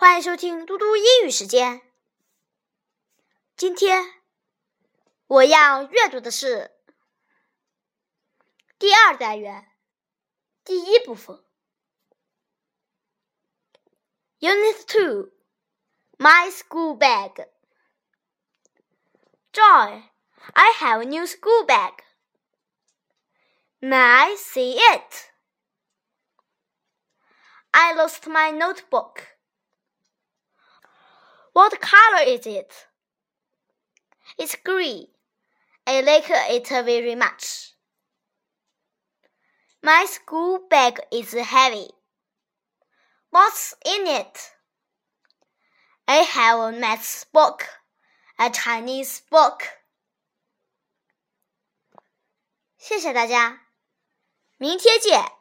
欢迎收听嘟嘟英语时间。今天我要阅读的是第二单元第一部分，Unit Two My School Bag。Joy, I have a new school bag. May I see it? I lost my notebook. What color is it? It's green. I like it very much. My school bag is heavy. What's in it? I have a math book, a Chinese book. 谢谢大家，明天见。